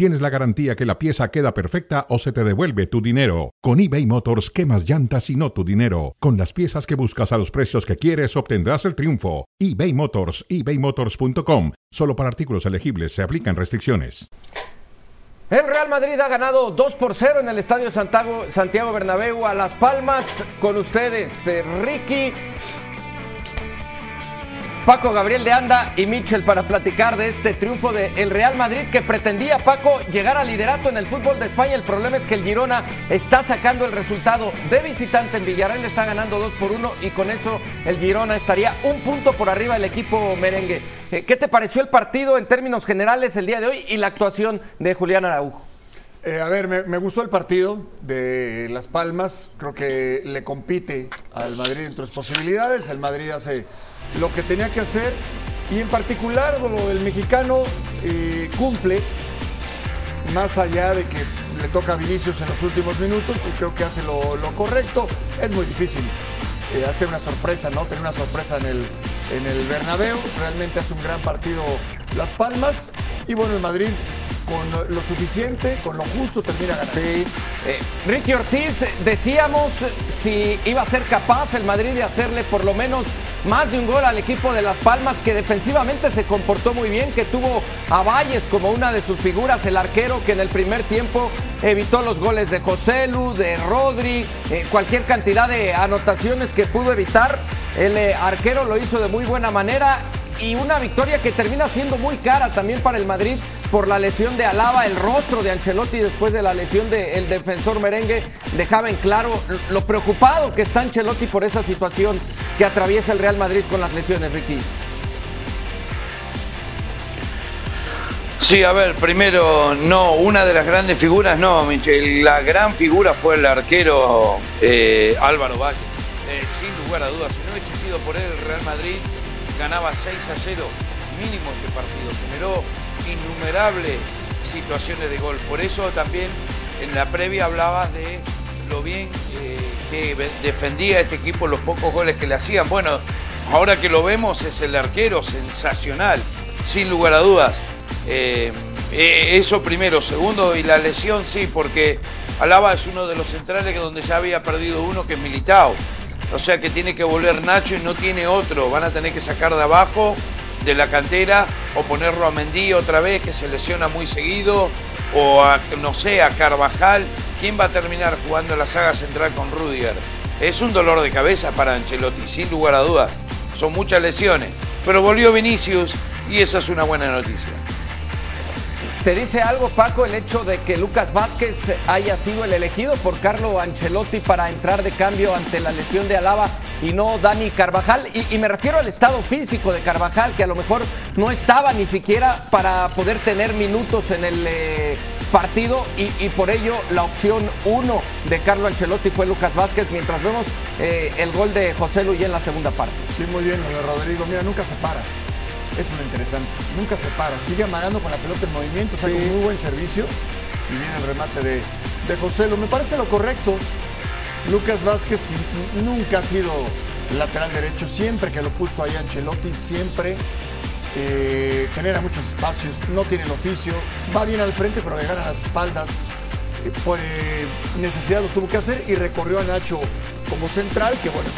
tienes la garantía que la pieza queda perfecta o se te devuelve tu dinero. Con eBay Motors quemas llantas y no tu dinero. Con las piezas que buscas a los precios que quieres obtendrás el triunfo. eBay Motors, ebaymotors.com. Solo para artículos elegibles se aplican restricciones. El Real Madrid ha ganado 2 por 0 en el Estadio Santiago, Santiago Bernabéu a Las Palmas. Con ustedes, eh, Ricky, Paco Gabriel de Anda y Mitchell para platicar de este triunfo del Real Madrid que pretendía Paco llegar al liderato en el fútbol de España. El problema es que el Girona está sacando el resultado de visitante en Villarreal, está ganando 2 por 1 y con eso el Girona estaría un punto por arriba del equipo merengue. Eh, ¿Qué te pareció el partido en términos generales el día de hoy y la actuación de Julián Araujo? Eh, a ver, me, gustó el partido de Las Palmas. Creo que le compite al Madrid entre sus posibilidades. El Madrid hace lo que tenía que hacer y en particular lo del mexicano eh, cumple más allá de que le toca a Vinicius en los últimos minutos y creo que hace lo, lo correcto. Es muy difícil eh, hacer una sorpresa, ¿no? Tener una sorpresa en el, en el Bernabéu. Realmente hace un gran partido Las Palmas y bueno, el Madrid con lo suficiente, con lo justo termina ganando. Eh, Ricky Ortiz, decíamos si iba a ser capaz el Madrid de hacerle por lo menos más de un gol al equipo de Las Palmas, que defensivamente se comportó muy bien, que tuvo a Valles como una de sus figuras, el arquero que en el primer tiempo evitó los goles de José Lu, de Rodri, eh, cualquier cantidad de anotaciones que pudo evitar. El eh, arquero lo hizo de muy buena manera y una victoria que termina siendo muy cara también para el Madrid por la lesión de Alaba, el rostro de Ancelotti después de la lesión del defensor merengue dejaba en claro lo preocupado que está Ancelotti por esa situación que atraviesa el Real Madrid con las lesiones, Ricky. Sí, a ver, primero, no, una de las grandes figuras, no, Michel, la gran figura fue el arquero eh, Álvaro Valle. Eh, sin lugar a dudas, si no hubiese sido por él, el Real Madrid ganaba 6 a 0 mínimo este partido. Generó innumerables situaciones de gol. Por eso también en la previa hablabas de lo bien eh, que defendía este equipo los pocos goles que le hacían. Bueno, ahora que lo vemos es el arquero sensacional, sin lugar a dudas. Eh, eh, eso primero. Segundo, y la lesión sí, porque Alaba es uno de los centrales donde ya había perdido uno que es Militao. O sea que tiene que volver Nacho y no tiene otro. Van a tener que sacar de abajo de la cantera o ponerlo a Mendí otra vez que se lesiona muy seguido o a, no sé, a Carvajal. ¿Quién va a terminar jugando la saga central con Rudiger? Es un dolor de cabeza para Ancelotti, sin lugar a dudas. Son muchas lesiones. Pero volvió Vinicius y esa es una buena noticia. ¿Te dice algo, Paco, el hecho de que Lucas Vázquez haya sido el elegido por Carlo Ancelotti para entrar de cambio ante la lesión de Alaba y no Dani Carvajal? Y, me refiero al estado físico de Carvajal, que a lo mejor no estaba ni siquiera para poder tener minutos en el eh, partido y, por ello la opción uno de Carlo Ancelotti fue Lucas Vázquez, mientras vemos eh, el gol de José Luis en la segunda parte. Sí, muy bien, Rodrigo. Mira, nunca se para. Es lo interesante. Nunca se para. Sigue amagando con la pelota en movimiento, saca sí. un muy buen servicio. Y viene el remate de, de José Lo. Me parece lo correcto. Lucas Vázquez nunca ha sido lateral derecho. Siempre que lo puso ahí Ancelotti, siempre eh, genera muchos espacios. No tiene el oficio. Va bien al frente, pero le gana las espaldas. Eh, por eh, necesidad lo tuvo que hacer y recorrió a Nacho como central, que bueno, es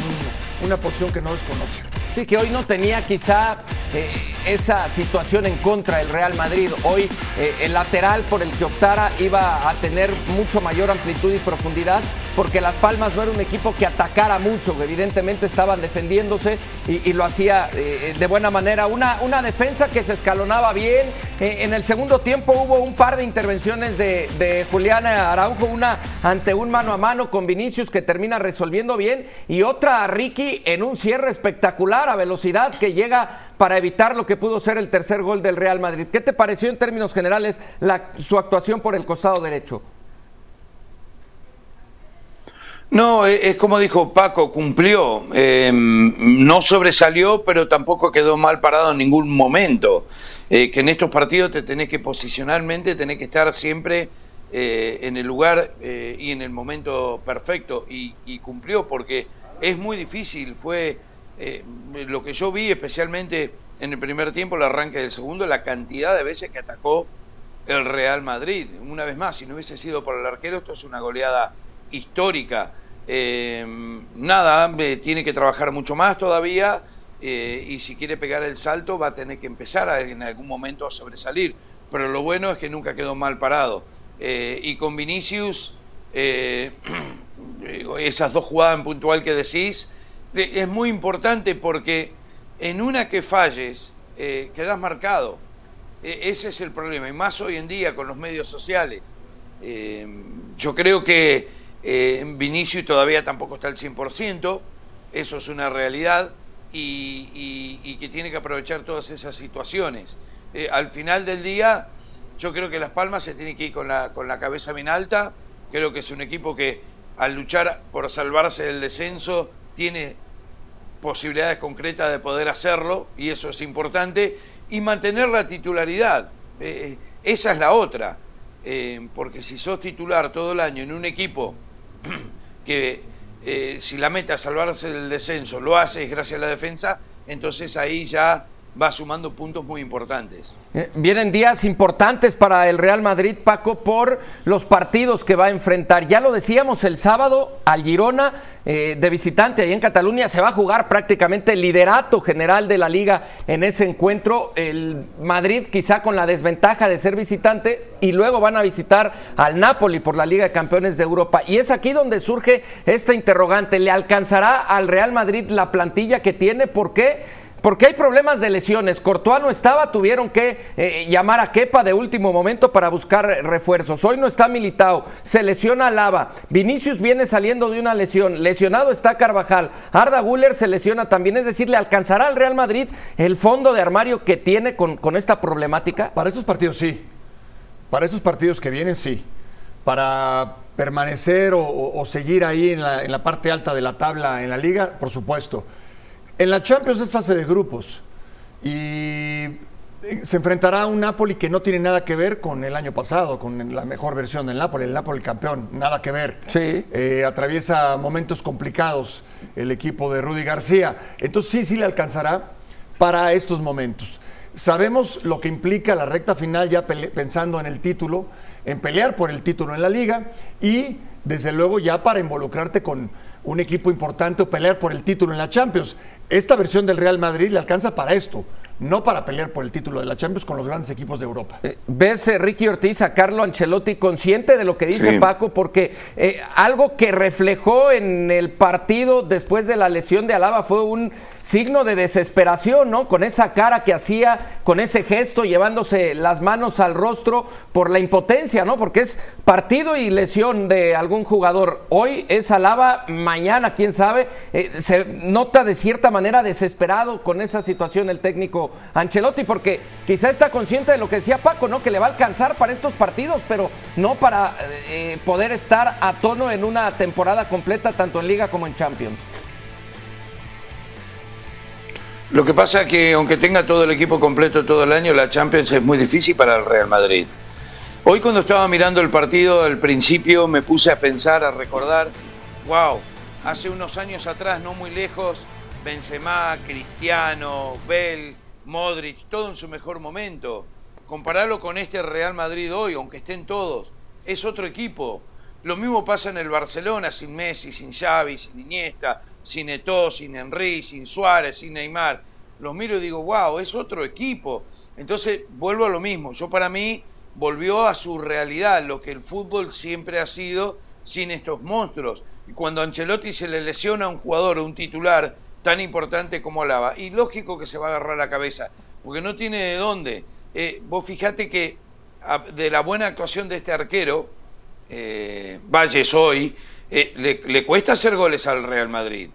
un, una posición que no desconoce. Sí, que hoy no tenía quizá eh, esa situación en contra del Real Madrid. Hoy eh, el lateral por el que optara iba a tener mucho mayor amplitud y profundidad porque Las Palmas no era un equipo que atacara mucho, evidentemente estaban defendiéndose y, lo hacía eh, de buena manera. Una, una, defensa que se escalonaba bien. en el segundo tiempo hubo un par de intervenciones de, de Julián Araujo, una ante un mano a mano con Vinicius que termina resolviendo bien y otra a Ricky en un cierre espectacular a velocidad que llega para evitar lo que pudo ser el tercer gol del Real Madrid. ¿Qué te pareció en términos generales su actuación por el costado derecho? No, es como dijo Paco, cumplió. Em, no sobresalió, pero tampoco quedó mal parado en ningún momento. Eh, que en estos partidos te tenés que posicionalmente, tenés que estar siempre eh, en el lugar eh, y en el momento perfecto. Y, cumplió, porque es muy difícil. Fue lo que yo vi, especialmente en el primer tiempo, el arranque del segundo, la cantidad de veces que atacó el Real Madrid. Una vez más, si no hubiese sido por el arquero, esto es una goleada histórica. Eh, nada, tiene que trabajar mucho más todavía eh, y si quiere pegar el salto va a tener que empezar en algún momento a sobresalir. Pero lo bueno es que nunca quedó mal parado. Eh, y con Vinicius, esas dos jugadas en puntual que decís, es muy importante porque en una que falles, quedas marcado. E, ese es el problema, y más hoy en día con los medios sociales. yo creo que eh, Vinicius todavía tampoco está al 100%, eso es una realidad, y, que tiene que aprovechar todas esas situaciones. Eh, al final del día, yo creo que Las Palmas se tiene que ir con la, con la cabeza bien alta, creo que es un equipo que al luchar por salvarse del descenso tiene posibilidades concretas de poder hacerlo, y eso es importante, y mantener la titularidad. Eh, esa es la otra, eh, porque si sos titular todo el año en un equipo que eh, si la meta es salvarse del descenso lo hace gracias a la defensa, entonces ahí ya va sumando puntos muy importantes. Eh, vienen días importantes para el Real Madrid, Paco, por los partidos que va a enfrentar. Ya lo decíamos el sábado al Girona eh, de visitante ahí en Cataluña se va a jugar prácticamente el liderato general de la liga en ese encuentro. El Madrid quizá con la desventaja de ser visitante y luego van a visitar al Napoli por la Liga de Campeones de Europa. Y es aquí donde surge esta interrogante. ¿Le alcanzará al Real Madrid la plantilla que tiene? ¿Por qué? Porque hay problemas de lesiones. Courtois no estaba, tuvieron que eh, llamar a Kepa de último momento para buscar refuerzos. Hoy no está militado, se lesiona Lava. Vinicius viene saliendo de una lesión. Lesionado está Carvajal. Arda Guller se lesiona también. Es decir, ¿le alcanzará al Real Madrid el fondo de armario que tiene con, esta problemática? Para estos partidos sí. Para estos partidos que vienen sí. Para permanecer o, seguir ahí en la parte alta de la tabla en la liga, por supuesto. En la Champions es fase de grupos y eh, se enfrentará a un Napoli que no tiene nada que ver con el año pasado, con la mejor versión del Napoli, el Napoli campeón, nada que ver. Sí. Eh, atraviesa momentos complicados el equipo de Rudy García. Entonces sí, sí le alcanzará para estos momentos. Sabemos lo que implica la recta final ya pensando en el título, en pelear por el título en la liga y desde luego ya para involucrarte con un equipo importante o pelear por el título en la Champions. Esta versión del Real Madrid le alcanza para esto, no para pelear por el título de la Champions con los grandes equipos de Europa. Eh, ¿Ves, eh, Ricky Ortiz, a Carlo Ancelotti consciente de lo que dice Paco? Porque eh, algo que reflejó en el partido después de la lesión de Alaba fue un signo de desesperación, ¿no? Con esa cara que hacía, con ese gesto, llevándose las manos al rostro por la impotencia, ¿no? Porque es partido y lesión de algún jugador. Hoy es Alaba, mañana, quién sabe. se nota de cierta manera desesperado con esa situación el técnico Ancelotti, porque quizá está consciente de lo que decía Paco, ¿no? Que le va a alcanzar para estos partidos, pero no para eh, poder estar a tono en una temporada completa, tanto en Liga como en Champions. Lo que pasa es que aunque tenga todo el equipo completo todo el año, la Champions es muy difícil para el Real Madrid. Hoy cuando estaba mirando el partido al principio me puse a pensar, a recordar, wow, hace unos años atrás, no muy lejos, Benzema, Cristiano, Bell, Modric, todo en su mejor momento. Compararlo con este Real Madrid hoy, aunque estén todos, es otro equipo. Lo mismo pasa en el Barcelona, sin Messi, sin Xavi, sin Iniesta, sin Eto'o, sin Henry, sin Suárez, sin Neymar. Los miro y digo, wow, es otro equipo. Entonces vuelvo a lo mismo. Yo para mí volvió a su realidad, lo que el fútbol siempre ha sido sin estos monstruos. Y cuando Ancelotti se le lesiona a un jugador un titular tan importante como Lava. Y lógico que se va a agarrar la cabeza, porque no tiene de dónde. Eh, vos fijate que de la buena actuación de este arquero, eh, Valles hoy, eh, le, cuesta hacer goles al Real Madrid.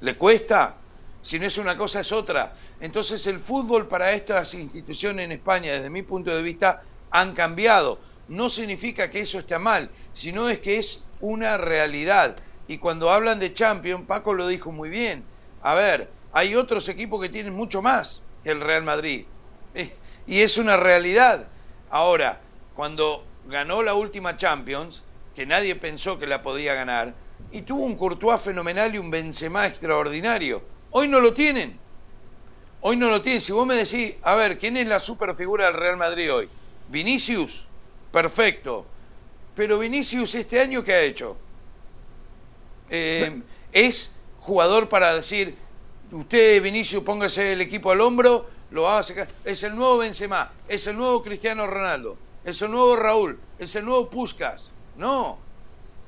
Le cuesta. Si no es una cosa, es otra. Entonces el fútbol para estas instituciones en España, desde mi punto de vista, han cambiado. No significa que eso esté mal, sino es que es una realidad Y cuando hablan de Champions, Paco lo dijo muy bien. A ver, hay otros equipos que tienen mucho más que el Real Madrid. Eh, y es una realidad. Ahora, cuando ganó la última Champions, que nadie pensó que la podía ganar, y tuvo un Courtois fenomenal y un Benzema extraordinario. Hoy no lo tienen. Hoy no lo tienen. Si vos me decís, a ver, ¿quién es la superfigura del Real Madrid hoy? Vinicius, perfecto. Pero Vinicius este año, ¿qué ha hecho? Eh, es jugador para decir, usted Vinicius póngase el equipo al hombro, lo sacar. Es el nuevo Benzema, es el nuevo Cristiano Ronaldo, es el nuevo Raúl, es el nuevo Puskas. No.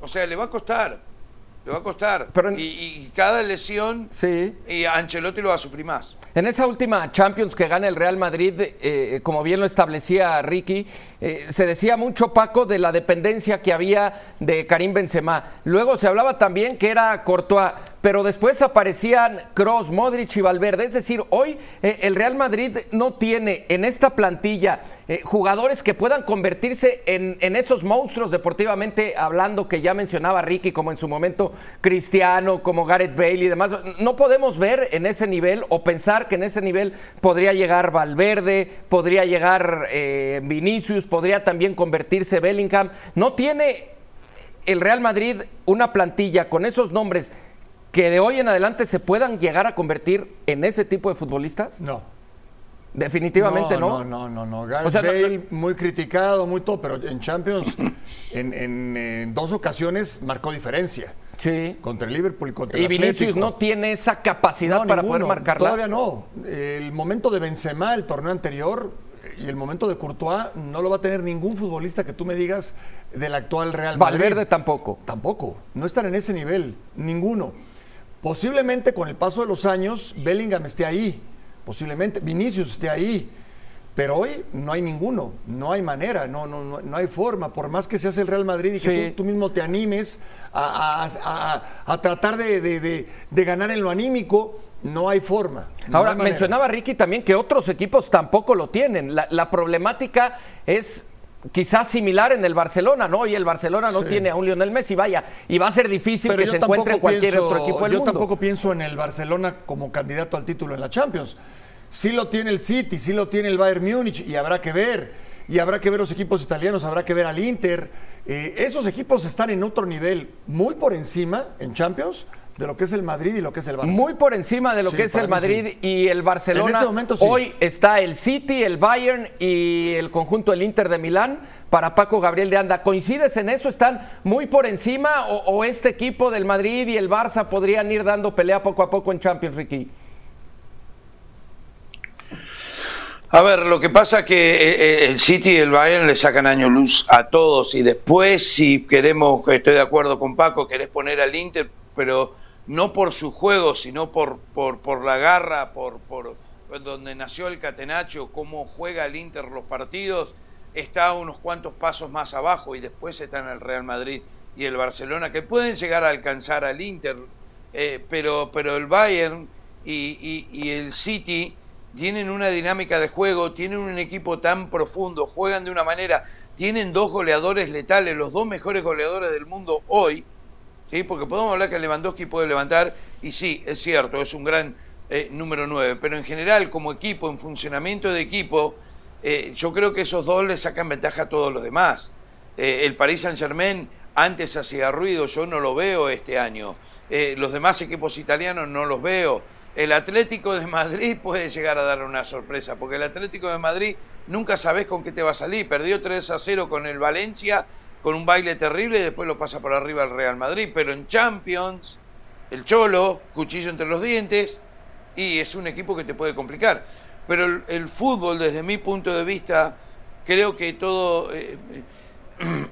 O sea, le va a costar. Le va a costar. y, cada lesión, sí. y Ancelotti lo va a sufrir más. En esa última Champions que gana el Real Madrid, eh, como bien lo establecía Ricky, eh, se decía mucho, Paco, de la dependencia que había de Karim Benzema. Luego se hablaba también que era Courtois pero después aparecían Cross, Modric y Valverde. Es decir, hoy eh, el Real Madrid no tiene en esta plantilla eh, jugadores que puedan convertirse en, esos monstruos deportivamente hablando que ya mencionaba Ricky, como en su momento Cristiano, como Gareth Bale y demás. No podemos ver en ese nivel o pensar que en ese nivel podría llegar Valverde, podría llegar eh, Vinicius, podría también convertirse Bellingham. No tiene el Real Madrid una plantilla con esos nombres que de hoy en adelante se puedan llegar a convertir en ese tipo de futbolistas? No. Definitivamente no. No, no, no, no. o sea, Bale, muy criticado, muy todo, pero en Champions, en, dos ocasiones marcó diferencia. Sí. Contra el Liverpool y contra el Y Vinicius no tiene esa capacidad para poder marcarla. Todavía no. El momento de Benzema, el torneo anterior, y el momento de Courtois no lo va a tener ningún futbolista que tú me digas del actual Real Madrid. Valverde tampoco. Tampoco. No están en ese nivel. Ninguno. Posiblemente con el paso de los años Bellingham esté ahí, posiblemente Vinicius esté ahí, pero hoy no hay ninguno, no hay manera, no, no, no, hay forma, por más que seas el Real Madrid y que tú, mismo te animes a, tratar de, ganar en lo anímico, no hay forma. Ahora, mencionaba Ricky también que otros equipos tampoco lo tienen. la problemática es quizás similar en el Barcelona, ¿no? Y el Barcelona no tiene a un Lionel Messi, vaya, y va a ser difícil que se encuentre en cualquier otro equipo del yo mundo. Yo tampoco pienso en el Barcelona como candidato al título en la Champions. Sí lo tiene el City, sí lo tiene el Bayern Múnich y habrá que ver. Y habrá que ver los equipos italianos, habrá que ver al Inter. Eh, esos equipos están en otro nivel, muy por encima en Champions de lo que es el Madrid y lo que es el Barcelona. Muy por encima de lo que es el Madrid y el Barcelona. En este momento Hoy está el City, el Bayern y el conjunto del Inter de Milán para Paco Gabriel de Anda. ¿Coincides en eso? ¿Están muy por encima o, este equipo del Madrid y el Barça podrían ir dando pelea poco a poco en Champions, Ricky? A ver, lo que pasa es que eh, eh, el City y el Bayern le sacan año luz a todos y después si queremos, estoy de acuerdo con Paco, querés poner al Inter, pero no por su juego, sino por, por, por la garra, por, por donde nació el Catenacho, cómo juega el Inter los partidos, está unos cuantos pasos más abajo y después están el Real Madrid y el Barcelona, que pueden llegar a alcanzar al Inter, eh, pero, pero el Bayern y, y, el City tienen una dinámica de juego, tienen un equipo tan profundo, juegan de una manera, tienen dos goleadores letales, los dos mejores goleadores del mundo hoy, ¿sí? porque podemos hablar que Lewandowski puede levantar, y sí, es cierto, es un gran eh, número 9, pero en general como equipo, en funcionamiento de equipo, eh, yo creo que esos dos le sacan ventaja a todos los demás. Eh, el Paris Saint Germain antes hacía ruido, yo no lo veo este año. los demás equipos italianos no los veo. El Atlético de Madrid puede llegar a dar una sorpresa, porque el Atlético de Madrid nunca sabes con qué te va a salir. Perdió 3 a 0 con el Valencia con un baile terrible y después lo pasa por arriba al Real Madrid. Pero en Champions, el Cholo, cuchillo entre los dientes, y es un equipo que te puede complicar. Pero el, fútbol, desde mi punto de vista, creo que todo... Eh, eh,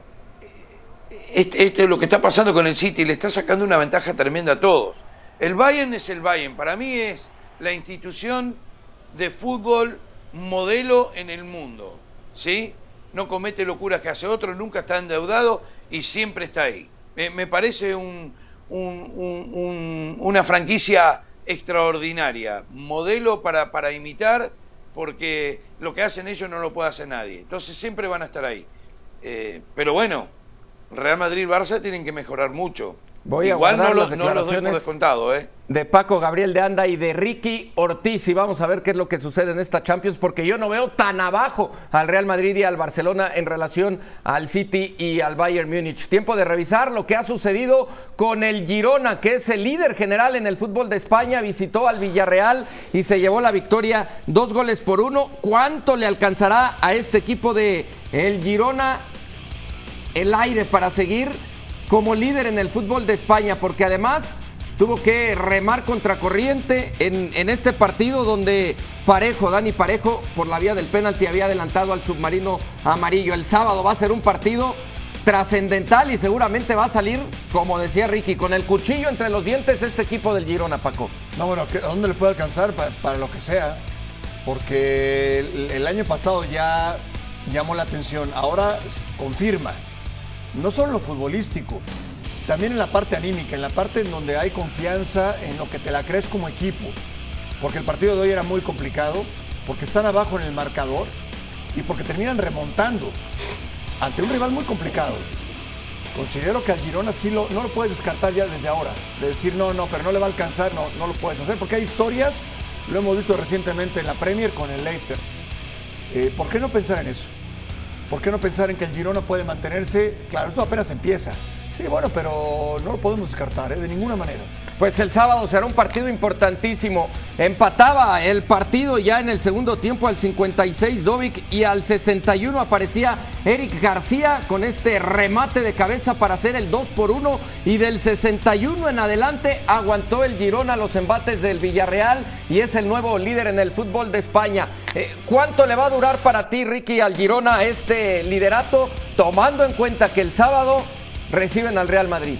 este, este, lo que está pasando con el City le está sacando una ventaja tremenda a todos. El Bayern es el Bayern. Para mí es la institución de fútbol modelo en el mundo. ¿Sí? No comete locuras que hace otro, nunca está endeudado y siempre está ahí. Me, parece una franquicia extraordinaria, modelo para, para imitar, porque lo que hacen ellos no lo puede hacer nadie. Entonces siempre van a estar ahí. Eh, pero bueno, Real Madrid y Barça tienen que mejorar mucho. Voy a Igual no guardar los, las no los doy por descontado, ¿eh? de Paco Gabriel de Anda y de Ricky Ortiz. Y vamos a ver qué es lo que sucede en esta Champions, porque yo no veo tan abajo al Real Madrid y al Barcelona en relación al City y al Bayern Múnich. Tiempo de revisar lo que ha sucedido con el Girona, que es el líder general en el fútbol de España. Visitó al Villarreal y se llevó la victoria dos goles por uno. ¿Cuánto le alcanzará a este equipo de el Girona el aire para seguir como líder en el fútbol de España? Porque además tuvo que remar contracorriente en, en este partido donde Parejo, Dani Parejo, por la vía del penalti había adelantado al submarino amarillo. El sábado va a ser un partido trascendental y seguramente va a salir, como decía Ricky, con el cuchillo entre los dientes este equipo del Girona, Paco. No, bueno, ¿qué- ¿a dónde le puede alcanzar? Pa- Para, lo que sea. Porque el, año pasado ya llamó la atención. Ahora confirma. No solo en lo futbolístico, también en la parte anímica, en la parte en donde hay confianza en lo que te la crees como equipo. Porque el partido de hoy era muy complicado, porque están abajo en el marcador y porque terminan remontando ante un rival muy complicado. Considero que al Girona sí lo, no lo puedes descartar ya desde ahora. De decir, no, no, pero no le va a alcanzar, no, no lo puedes hacer. Porque hay historias, lo hemos visto recientemente en la Premier con el Leicester. Eh, ¿Por qué no pensar en eso? ¿Por qué no pensar en que el Girona puede mantenerse? Claro, esto apenas empieza. Sí, bueno, pero no lo podemos descartar, ¿eh? de ninguna manera. Pues el sábado será un partido importantísimo. Empataba el partido ya en el segundo tiempo al 56 Dovic y al 61 aparecía Eric García con este remate de cabeza para hacer el 2 por 1 y del 61 en adelante aguantó el Girona los embates del Villarreal y es el nuevo líder en el fútbol de España. Eh, ¿Cuánto le va a durar para ti, Ricky, al Girona este liderato, tomando en cuenta que el sábado reciben al Real Madrid?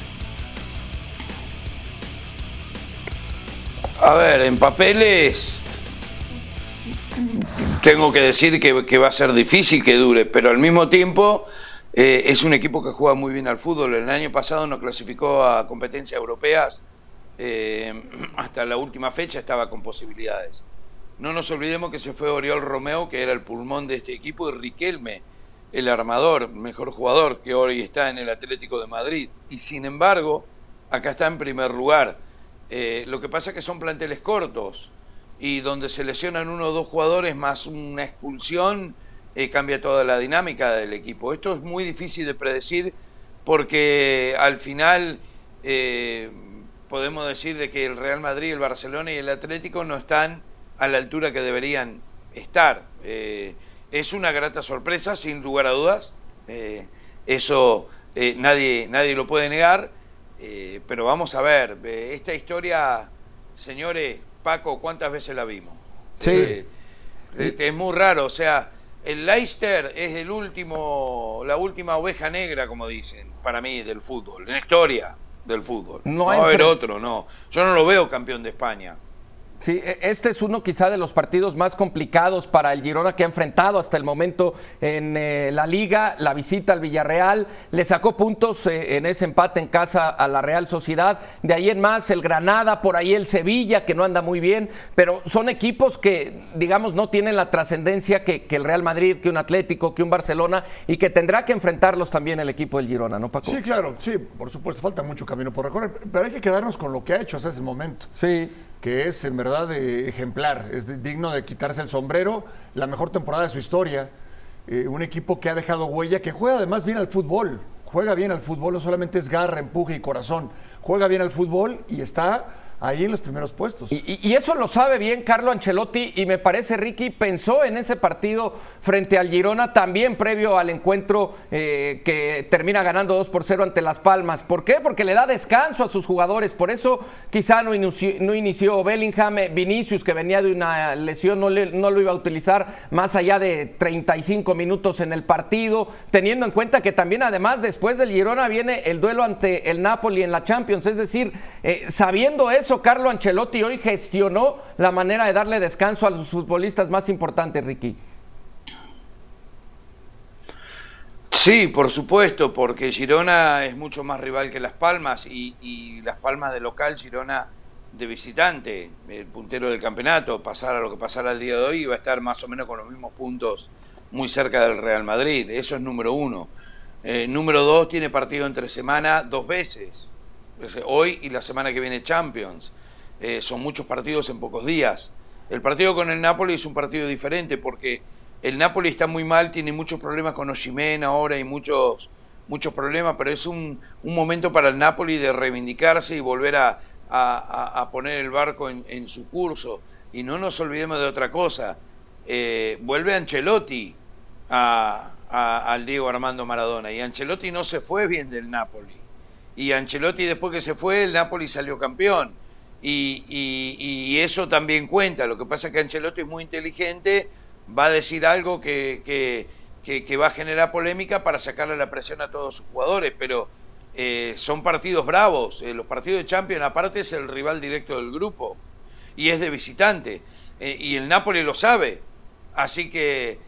A ver, en papeles tengo que decir que, va a ser difícil que dure, pero al mismo tiempo eh, es un equipo que juega muy bien al fútbol. El año pasado nos clasificó a competencias europeas, eh, hasta la última fecha estaba con posibilidades. No nos olvidemos que se fue Oriol Romeo, que era el pulmón de este equipo, y Riquelme, el armador, mejor jugador que hoy está en el Atlético de Madrid. Y sin embargo, acá está en primer lugar. Eh, lo que pasa es que son planteles cortos y donde se lesionan uno o dos jugadores más una expulsión, eh, cambia toda la dinámica del equipo. Esto es muy difícil de predecir porque al final eh, podemos decir de que el Real Madrid, el Barcelona y el Atlético no están a la altura que deberían estar. Es una grata sorpresa, sin lugar a dudas. Eso nadie, nadie lo puede negar. Eh, pero vamos a ver, eh, esta historia, señores, Paco, ¿cuántas veces la vimos? Sí. Eh, eh, es muy raro, o sea, el Leicester es el último, la última oveja negra, como dicen, para mí, del fútbol, en la historia del fútbol. No No, hay va a haber fre- otro, no. Yo no lo veo campeón de España. Sí, e- este es uno quizá de los partidos más complicados para el Girona que ha enfrentado hasta el momento en eh, la liga, la visita al Villarreal, le sacó puntos eh, en ese empate en casa a la Real Sociedad, de ahí en más el Granada, por ahí el Sevilla que no anda muy bien, pero son equipos que digamos no tienen la trascendencia que, que el Real Madrid, que un Atlético, que un Barcelona y que tendrá que enfrentarlos también el equipo del Girona, ¿no Paco? Sí, claro, sí, por supuesto, falta mucho camino por recorrer, pero hay que quedarnos con lo que ha hecho hasta ese momento. Sí. Que es en verdad eh, ejemplar, es digno de quitarse el sombrero, la mejor temporada de su historia, eh, un equipo que ha dejado huella, que juega además bien al fútbol, juega bien al fútbol, no solamente es garra, empuje y corazón, juega bien al fútbol y está ahí en los primeros puestos. Y, eso lo sabe bien Carlo Ancelotti y me parece Ricky pensó en ese partido frente al Girona también previo al encuentro eh, que termina ganando 2 por 0 ante Las Palmas. ¿Por qué? Porque le da descanso a sus jugadores. Por eso quizá no inició, no Bellingham, eh, Vinicius que venía de una lesión no, le- no lo iba a utilizar más allá de 35 minutos en el partido, teniendo en cuenta que también además después del Girona viene el duelo ante el Napoli en la Champions. Es decir, eh, sabiendo eso, Carlo Ancelotti hoy gestionó la manera de darle descanso a los futbolistas más importantes, Ricky. Sí, por supuesto, porque Girona es mucho más rival que Las Palmas y, Las Palmas de local, Girona de visitante, el puntero del campeonato, pasara lo que pasara el día de hoy, iba a estar más o menos con los mismos puntos muy cerca del Real Madrid. Eso es número uno. Eh, número dos, tiene partido entre semana dos veces. Hoy y la semana que viene Champions. Eh, son muchos partidos en pocos días. El partido con el Napoli es un partido diferente porque el Napoli está muy mal, tiene muchos problemas con Oshimen ahora y muchos, muchos problemas, pero es un, momento para el Napoli de reivindicarse y volver a, poner el barco en, su curso. Y no nos olvidemos de otra cosa. Eh, vuelve Ancelotti al Diego Armando Maradona y Ancelotti no se fue bien del Napoli. Y Ancelotti después que se fue, el Napoli salió campeón y, eso también cuenta. Lo que pasa es que Ancelotti es muy inteligente, va a decir algo que, va a generar polémica para sacarle la presión a todos sus jugadores, pero eh, son partidos bravos. Eh, los partidos de Champions, aparte, es el rival directo del grupo y es de visitante. Eh, y el Napoli lo sabe. Así que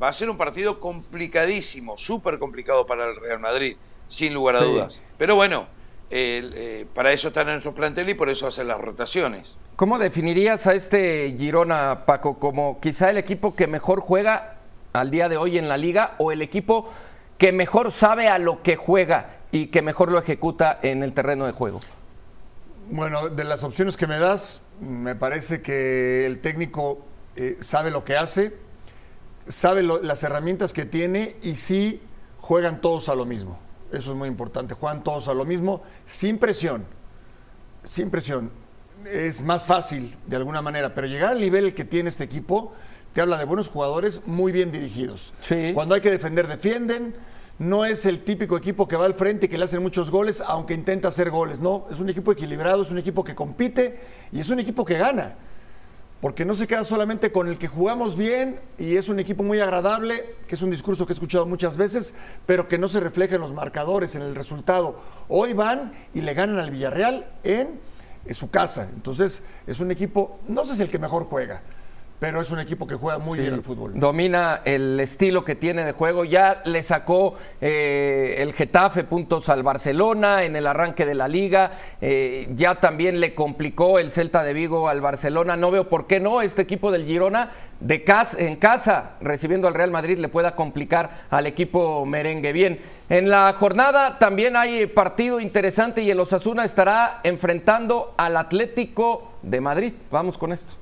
va a ser un partido complicadísimo, súper complicado para el Real Madrid, sin lugar a dudas. Pero bueno eh, para eso están en nuestro plantel y por eso hacen las rotaciones. ¿Cómo definirías a este Girona, Paco, como quizá el equipo que mejor juega al día de hoy en la liga o el equipo que mejor sabe a lo que juega y que mejor lo ejecuta en el terreno de juego? Bueno, de las opciones que me das, me parece que el técnico eh, sabe lo que hace, sabe las herramientas que tiene y sí juegan todos a lo mismo. Eso es muy importante. Juegan todos a lo mismo, sin presión. Sin presión. Es más fácil de alguna manera, pero llegar al nivel que tiene este equipo te habla de buenos jugadores muy bien dirigidos. Cuando hay que defender, defienden. No es el típico equipo que va al frente y que le hacen muchos goles, aunque intenta hacer goles. No, es un equipo equilibrado, es un equipo que compite y es un equipo que gana porque no se queda solamente con el que jugamos bien y es un equipo muy agradable, que es un discurso que he escuchado muchas veces, pero que no se refleja en los marcadores, en el resultado. Hoy van y le ganan al Villarreal en, su casa. Entonces es un equipo, no sé si el que mejor juega, pero es un equipo que juega muy bien el fútbol. Domina el estilo que tiene de juego. Ya le sacó eh, el Getafe puntos al Barcelona en el arranque de la liga. Eh, ya también le complicó el Celta de Vigo al Barcelona. No veo por qué no este equipo del Girona de casa, en casa recibiendo al Real Madrid le pueda complicar al equipo merengue. Bien, en la jornada también hay partido interesante y el Osasuna estará enfrentando al Atlético de Madrid. Vamos con esto.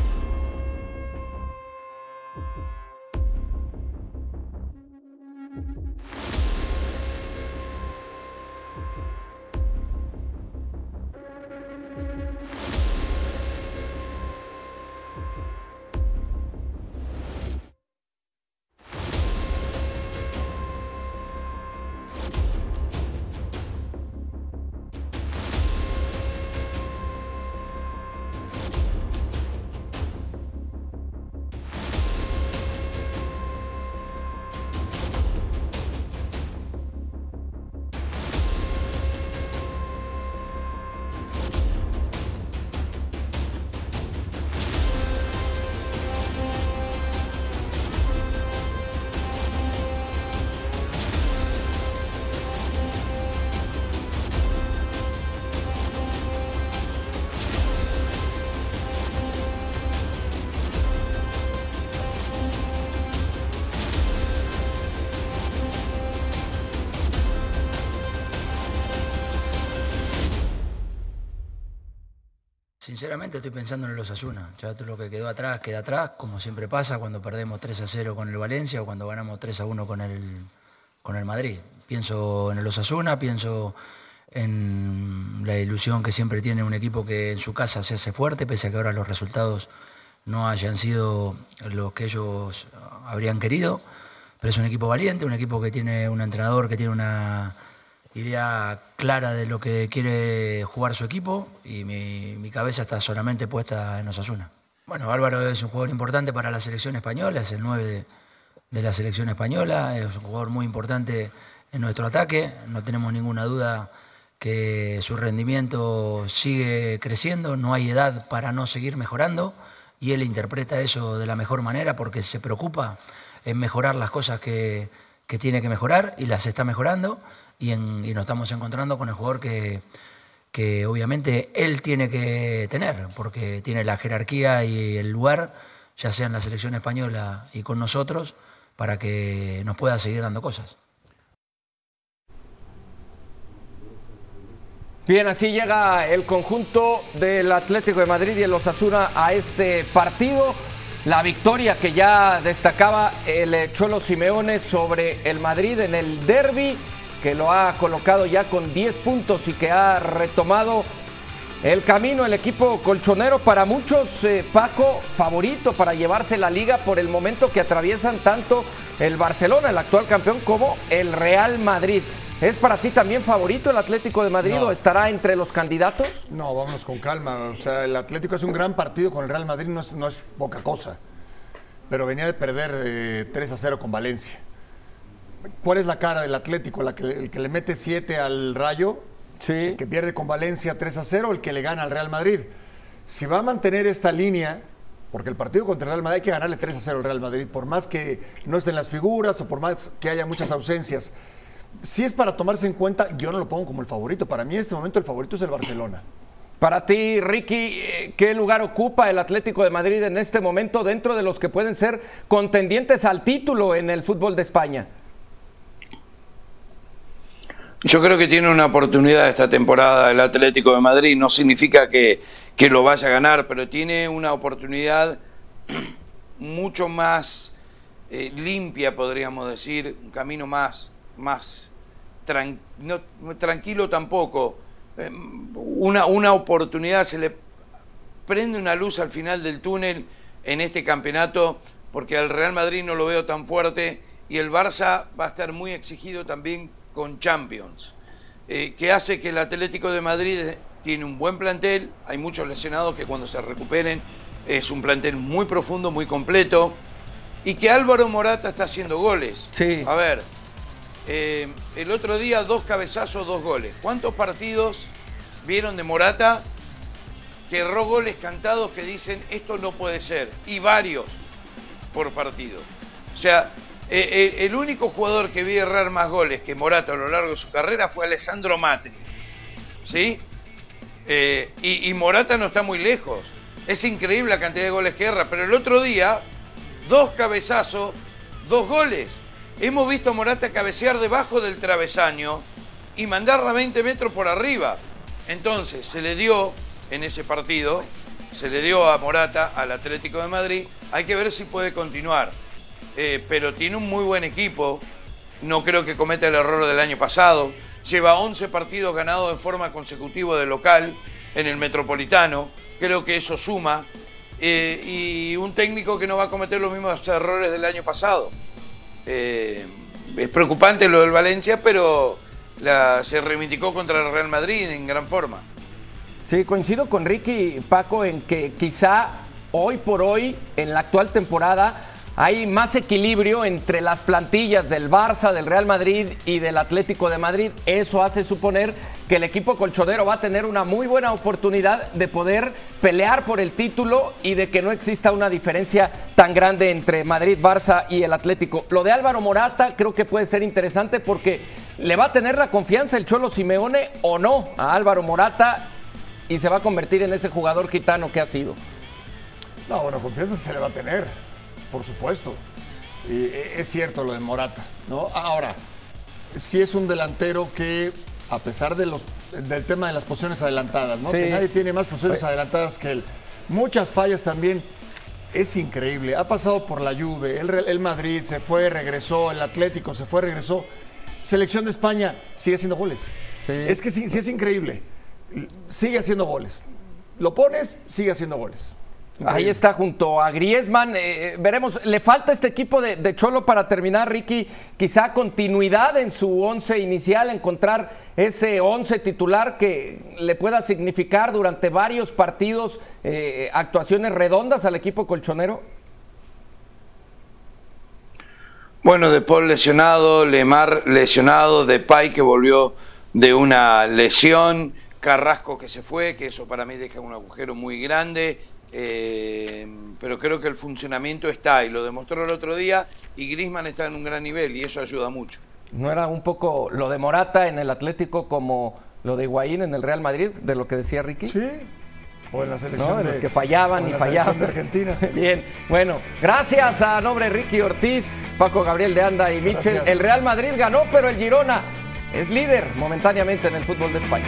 Sinceramente estoy pensando en los Asuna. Ya todo lo que quedó atrás queda atrás, como siempre pasa cuando perdemos 3 a 0 con el Valencia o cuando ganamos 3 a 1 con el, con el Madrid. Pienso en los Asuna, pienso en la ilusión que siempre tiene un equipo que en su casa se hace fuerte, pese a que ahora los resultados no hayan sido los que ellos habrían querido. Pero es un equipo valiente, un equipo que tiene un entrenador que tiene una idea clara de lo que quiere jugar su equipo y mi, cabeza está solamente puesta en Osasuna. Bueno, Álvaro es un jugador importante para la selección española, es el 9 de, la selección española, es un jugador muy importante en nuestro ataque, no tenemos ninguna duda que su rendimiento sigue creciendo, no hay edad para no seguir mejorando y él interpreta eso de la mejor manera porque se preocupa en mejorar las cosas que, que tiene que mejorar y las está mejorando y, nos estamos encontrando con el jugador que, que obviamente él tiene que tener, porque tiene la jerarquía y el lugar, ya sea en la selección española y con nosotros, para que nos pueda seguir dando cosas. Bien, así llega el conjunto del Atlético de Madrid y el Osasuna a este partido. La victoria que ya destacaba el Cholo Simeone sobre el Madrid en el derby, que lo ha colocado ya con 10 puntos y que ha retomado el camino el equipo colchonero para muchos, eh, Paco, favorito para llevarse la liga por el momento que atraviesan tanto el Barcelona, el actual campeón, como el Real Madrid. ¿Es para ti también favorito el Atlético de Madrid o estará entre los candidatos? No, vámonos con calma. O sea, el Atlético es un gran partido con el Real Madrid, no es, no es poca cosa. Pero venía de perder 3 eh, a 0 con Valencia. ¿Cuál es la cara del Atlético? ¿La que, ¿El que le mete 7 al Rayo? Sí. ¿El que pierde con Valencia 3 a 0 o el que le gana al Real Madrid? Si va a mantener esta línea, porque el partido contra el Real Madrid hay que ganarle 3 a 0 al Real Madrid, por más que no estén las figuras o por más que haya muchas ausencias si es para tomarse en cuenta, yo no lo pongo como el favorito. Para mí en este momento el favorito es el Barcelona. Para ti, Ricky, eh, ¿qué lugar ocupa el Atlético de Madrid en este momento dentro de los que pueden ser contendientes al título en el fútbol de España? Yo creo que tiene una oportunidad esta temporada el Atlético de Madrid. No significa que, lo vaya a ganar, pero tiene una oportunidad mucho más eh, limpia, podríamos decir, un camino más, más tranquilo tampoco. Em, una, una oportunidad, se le prende una luz al final del túnel en este campeonato, porque al Real Madrid no lo veo tan fuerte y el Barça va a estar muy exigido también con Champions, eh, que hace que el Atlético de Madrid tiene un buen plantel, hay muchos lesionados que cuando se recuperen es un plantel muy profundo, muy completo, y que Álvaro Morata está haciendo goles. Sí. A ver, eh, el otro día dos cabezazos, dos goles. ¿Cuántos partidos vieron de Morata que erró goles cantados que dicen esto no puede ser? Y varios por partido. O sea, eh, eh, el único jugador que vi errar más goles que Morata a lo largo de su carrera fue Alessandro Matri. ¿Sí? y, y Morata no está muy lejos. Es increíble la cantidad de goles que erra, pero el otro día, dos cabezazos, dos goles. Hemos visto a Morata cabecear debajo del travesaño y mandarla 20 metros por arriba. Entonces, se le dio en ese partido, se le dio a Morata, al Atlético de Madrid. Hay que ver si puede continuar. Eh, pero tiene un muy buen equipo. No creo que cometa el error del año pasado. Lleva 11 partidos ganados de forma consecutiva de local en el Metropolitano. Creo que eso suma. Eh, y un técnico que no va a cometer los mismos errores del año pasado. Eh, es preocupante lo del Valencia, pero se reivindicó contra el Real Madrid en gran forma. Sí, coincido con Ricky Paco en que quizá hoy por hoy, en la actual temporada, hay más equilibrio entre las plantillas del Barça, del Real Madrid y del Atlético de Madrid. Eso hace suponer que el equipo colchonero va a tener una muy buena oportunidad de poder pelear por el título y de que no exista una diferencia tan grande entre Madrid, Barça y el Atlético. Lo de Álvaro Morata creo que puede ser interesante porque le va a tener la confianza el Cholo Simeone o no a Álvaro Morata y se va a convertir en ese jugador gitano que ha sido. No, bueno, confianza se le va a tener por supuesto. Y e, es cierto lo de Morata, ¿no? Ahora, si es un delantero que, a pesar de los, del tema de las posiciones adelantadas, ¿no? Que nadie tiene más posiciones adelantadas que él. Muchas fallas también. Es increíble. Ha pasado por la Juve, el, el Madrid se fue, regresó, el Atlético se fue, regresó. Selección de España sigue haciendo goles. Es que sí, sí es increíble. Sigue haciendo goles. Lo pones, sigue haciendo goles. Ahí está junto a Griezmann. Eh, veremos, le falta este equipo de, Cholo para terminar, Ricky, quizá continuidad en su once inicial, encontrar ese once titular que le pueda significar durante varios partidos eh, actuaciones redondas al equipo colchonero. Bueno, De Paul lesionado, Lemar lesionado, Depay que volvió de una lesión, Carrasco que se fue, que eso para mí deja un agujero muy grande, eh, pero creo que el funcionamiento está y lo demostró el otro día y Grisman está en un gran nivel y eso ayuda mucho. ¿No era un poco lo de Morata en el Atlético como lo de Higuaín en el Real Madrid, de lo que decía Ricky? Sí, o en la selección de, los que fallaban y fallaban. De Argentina. Bien, bueno, gracias a nombre Ricky Ortiz, Paco Gabriel de Anda y Michel. El Real Madrid ganó, pero el Girona es líder momentáneamente en el fútbol de España.